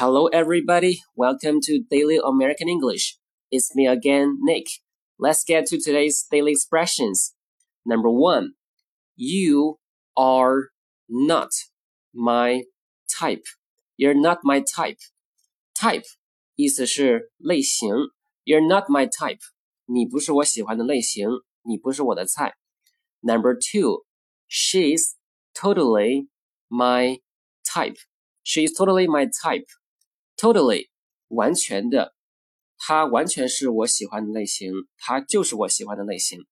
Hello, everybody. Welcome to Daily American English. It's me again, Nick. Let's get to today's daily expressions. Number one, you are not my type. You're not my type. Type 意思是类型。You're not my type. 你不是我喜欢的类型，你不是我的菜。Number two, she's totally my type. She's totally my type. Totally 完全的，它完全是我喜欢的类型，它就是我喜欢的类型。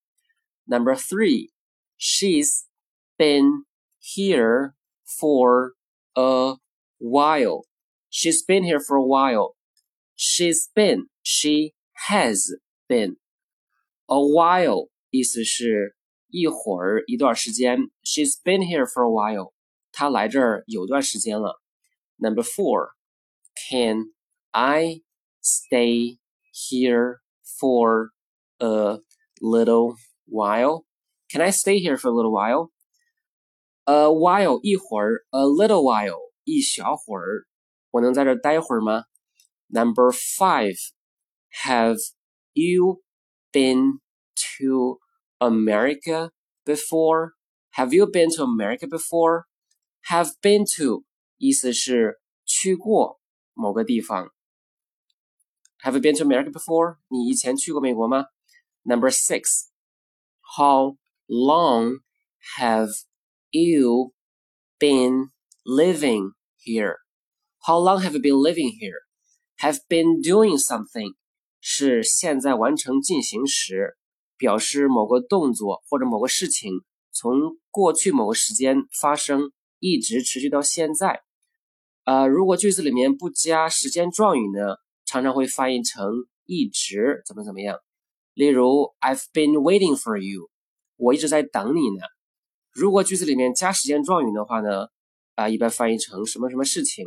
Number three, she's been here for a while. She's been here for a while. She's been, she has been. A while 意思是一会儿、一段时间。She's been here for a while. 她来这儿有段时间了。Number four. Can I stay here for a little while? Can I stay here for a little while? A while 一会儿，a little while 一小会儿，我能在这待会儿吗？Number five, have you been to America before? Have you been to America before? Have been to 意思是去过。 某个地方。Have you been to America before？你以前去过美国吗？Number six. How long have you been living here? How long have you been living here? Have been doing something 是现在完成进行时，表示某个动作或者某个事情从过去某个时间发生，一直持续到现在。 呃，如果句子里面不加时间状语呢，常常会翻译成一直怎么怎么样。例如，I've been waiting for you，我一直在等你呢。如果句子里面加时间状语的话呢，啊，一般翻译成什么什么事情，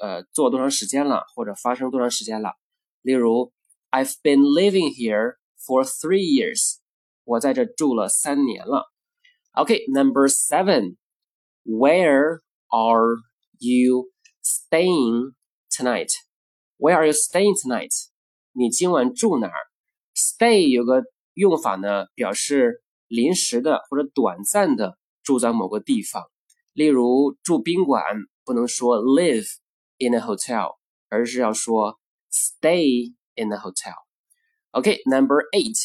呃，做多长时间了，或者发生多长时间了。例如，I've been living here for three years，我在这住了三年了。OK，Number seven，Where are you？you？staying tonight? Where are you staying tonight? 你今晚住哪儿？Stay 有个用法呢，表示临时的或者短暂的住在某个地方。例如住宾馆不能说 live in a hotel，而是要说 stay in a hotel。OK，number、okay, eight.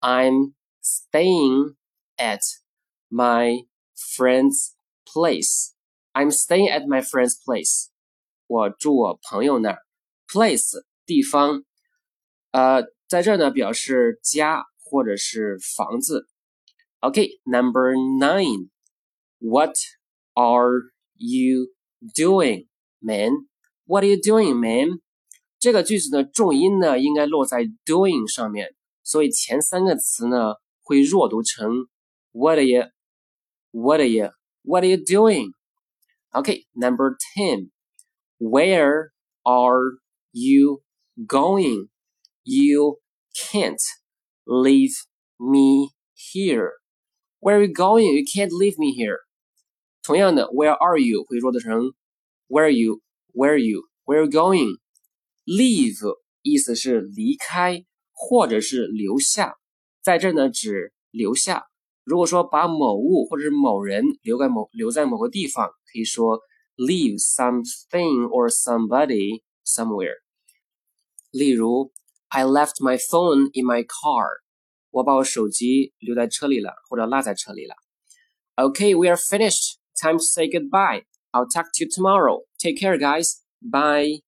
I'm staying at my friend's place. I'm staying at my friend's place. 我住我朋友那儿。Place 地方，呃，在这儿呢表示家或者是房子。OK，Number、okay, nine. What are you doing, man? What are you doing, man? 这个句子的重音呢应该落在 doing 上面，所以前三个词呢会弱读成 What are you? What are you? What are you doing? Okay, number 10. Where are you going? You can't leave me here. Where are you going? You can't leave me here. 同样的，Where are you 会弱读成 Where are you? Where are you? Where are you going? Leave 意思是离开或者是留下，在这呢指留下。 如果说把某物或者是某人留在某留在某个地方，可以说 leave something or somebody somewhere。例如，I left my phone in my car。我把我手机留在车里了，或者落在车里了。Okay, we are finished. Time to say goodbye. I'll talk to you tomorrow. Take care, guys. Bye.